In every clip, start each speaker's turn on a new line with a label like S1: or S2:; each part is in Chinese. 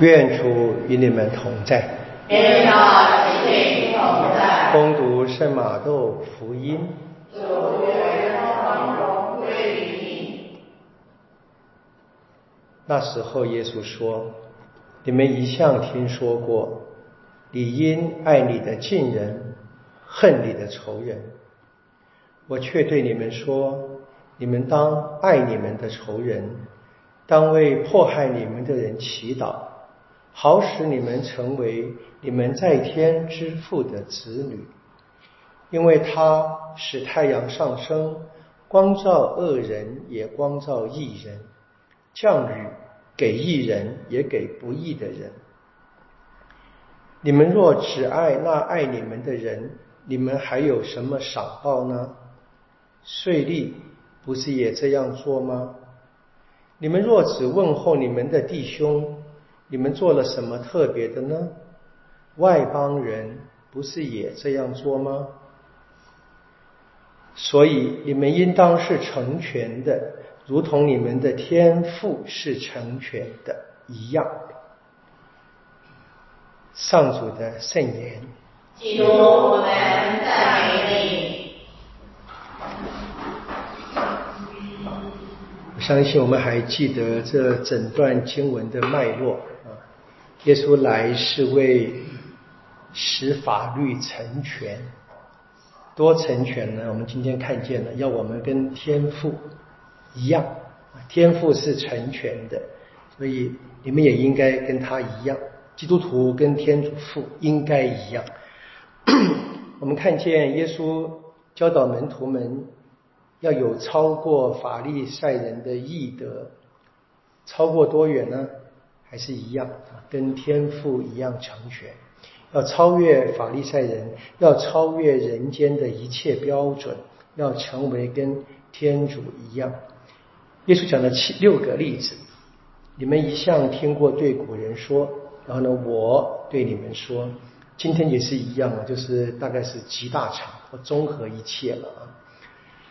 S1: 愿主与你们同在。
S2: 愿他与你同在。
S1: 恭读圣马窦福音。
S2: 主愿光荣归于你。
S1: 那时候，耶稣说：“你们一向听说过，你应爱你的近人，恨你的仇人。我却对你们说，你们当爱你们的仇人，当为迫害你们的人祈祷。”好使你们成为你们在天之父的子女，因为他使太阳上升，光照恶人也光照义人，降雨给义人也给不义的人。你们若只爱那爱你们的人，你们还有什么赏报呢？税吏不是也这样做吗？你们若只问候你们的弟兄，你们做了什么特别的呢？外邦人不是也这样做吗？所以你们应当是成全的，如同你们的天赋是成全的一样。上主的圣言。
S2: 基督，我们赞美你。
S1: 我相信我们还记得这整段经文的脉络。耶稣来是为使法律成全，多成全呢？我们今天看见了，要我们跟天父一样，天父是成全的，所以你们也应该跟他一样。基督徒跟天主父应该一样。我们看见耶稣教导门徒们要有超过法利赛人的义德，超过多远呢？还是一样啊，跟天父一样成全，要超越法利赛人，要超越人间的一切标准，要成为跟天主一样。耶稣讲了七六个例子，你们一向听过对古人说，然后呢，我对你们说，今天也是一样啊，就是大概是集大成，我综合一切了啊。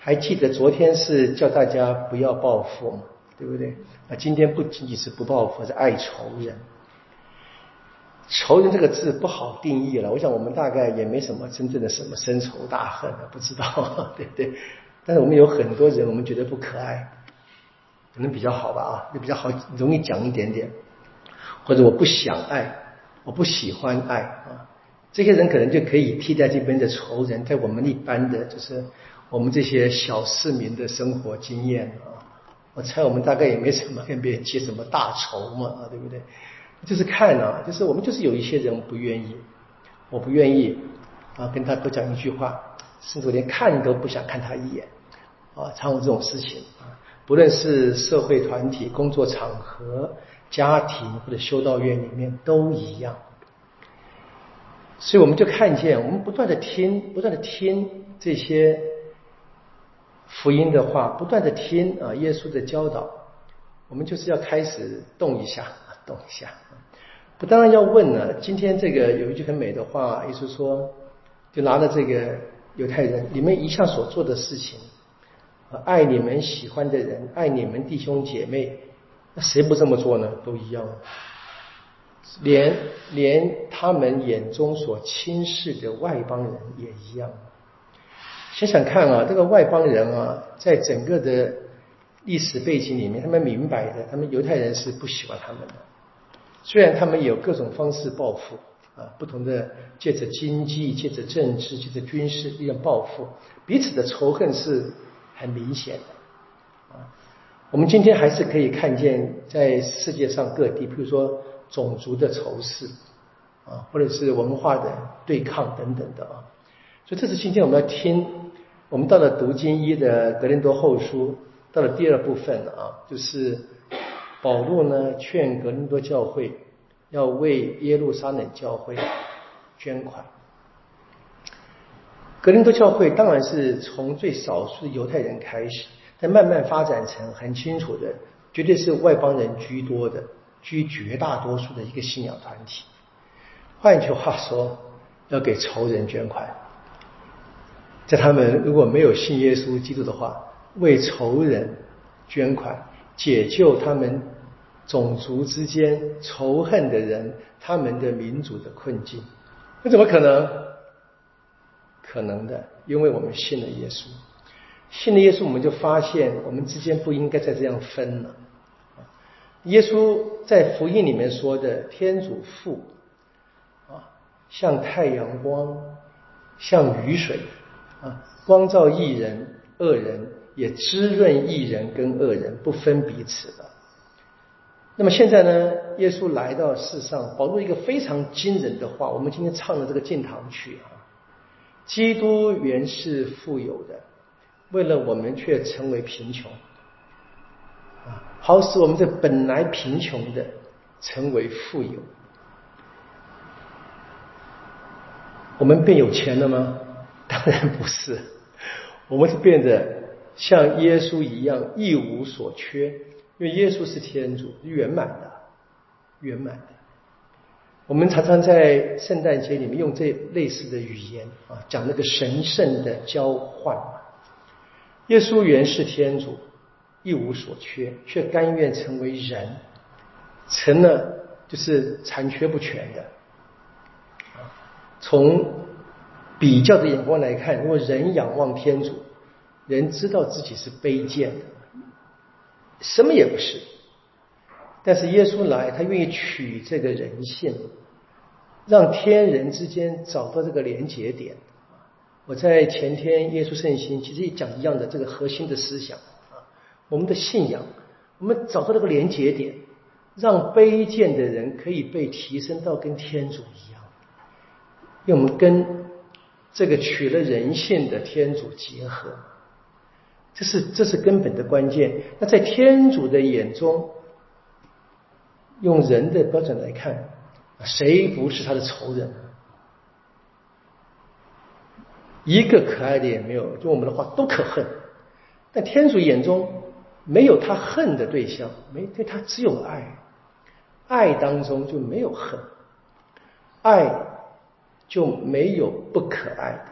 S1: 还记得昨天是叫大家不要报复吗？对不对？那今天不仅仅是不报复，是爱仇人。仇人这个字不好定义了，我想我们大概也没什么真正的什么深仇大恨的，不知道，对不对？但是我们有很多人，我们觉得不可爱，可能比较好吧啊，就比较好，容易讲一点点。或者我不想爱，我不喜欢爱啊，这些人可能就可以替代这边的仇人，在我们一般的就是我们这些小市民的生活经验啊。我猜我们大概也没什么跟别人结什么大仇嘛，啊，对不对？就是看啊，就是我们就是有一些人不愿意，我不愿意啊，跟他多讲一句话，甚至连看都不想看他一眼啊，常有这种事情啊。不论是社会团体、工作场合、家庭或者修道院里面都一样。所以我们就看见，我们不断的听，不断的听这些。福音的话，不断的听啊，耶稣的教导，我们就是要开始动一下，动一下。不，当然要问了。今天这个有一句很美的话，耶稣说，就拿着这个犹太人，你们一向所做的事情，爱你们喜欢的人，爱你们弟兄姐妹，那谁不这么做呢？都一样，连连他们眼中所轻视的外邦人也一样。想想看啊，这个外邦人啊，在整个的历史背景里面，他们明白的，他们犹太人是不喜欢他们的。虽然他们有各种方式报复啊，不同的借着经济、借着政治、借着军事力量报复，彼此的仇恨是很明显的啊。我们今天还是可以看见，在世界上各地，比如说种族的仇视啊，或者是文化的对抗等等的啊。所以这是今天我们要听。我们到了读经一的格林多后书，到了第二部分啊，就是保罗呢劝格林多教会要为耶路撒冷教会捐款。格林多教会当然是从最少数的犹太人开始，但慢慢发展成很清楚的，绝对是外邦人居多的，居绝大多数的一个信仰团体。换句话说，要给仇人捐款。在他们如果没有信耶稣基督的话，为仇人捐款，解救他们种族之间仇恨的人他们的民族的困境。那怎么可能？可能的，因为我们信了耶稣。信了耶稣，我们就发现我们之间不应该再这样分了。耶稣在福音里面说的天主父啊，像太阳光，像雨水啊，光照义人、恶人，也滋润义人跟恶人，不分彼此的。那么现在呢，耶稣来到世上，保罗一个非常惊人的话，我们今天唱的这个敬堂曲啊，基督原是富有的。为了我们却成为贫穷，啊，好使我们这本来贫穷的成为富有。我们变有钱了吗？当然不是，我们是变得像耶稣一样一无所缺，因为耶稣是天主，圆满的，圆满的。我们常常在圣诞节里面用这类似的语言啊，讲那个神圣的交换。耶稣原是天主，一无所缺，却甘愿成为人，成了就是残缺不全的。从比较的眼光来看，如果人仰望天主，人知道自己是卑贱的，什么也不是。但是耶稣来，他愿意取这个人性，让天人之间找到这个连结点。我在前天耶稣圣心其实也讲一样的这个核心的思想啊，我们的信仰，我们找到这个连结点，让卑贱的人可以被提升到跟天主一样，因为我们跟这个取了人性的天主结合，这是这是根本的关键。那在天主的眼中，用人的标准来看，谁不是他的仇人？一个可爱的也没有，用我们的话都可恨。但天主眼中没有他恨的对象，没对他只有爱，爱当中就没有恨，爱就没有不可爱的。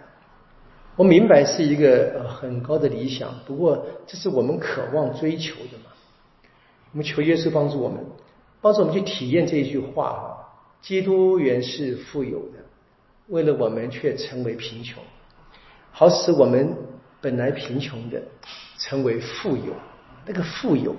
S1: 我明白是一个很高的理想，不过这是我们渴望追求的嘛。我们求耶稣帮助我们，帮助我们去体验这一句话：基督原是富有的，为了我们却成为贫穷。好使我们本来贫穷的成为富有，那个富有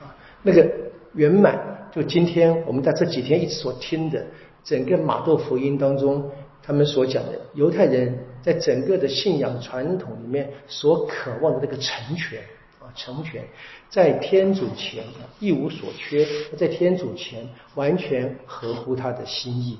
S1: 啊，那个圆满，就今天我们在这几天一直所听的整个马窦福音当中，他们所讲的犹太人在整个的信仰传统里面所渴望的那个成全啊，成全在天主前一无所缺，在天主前完全合乎他的心意。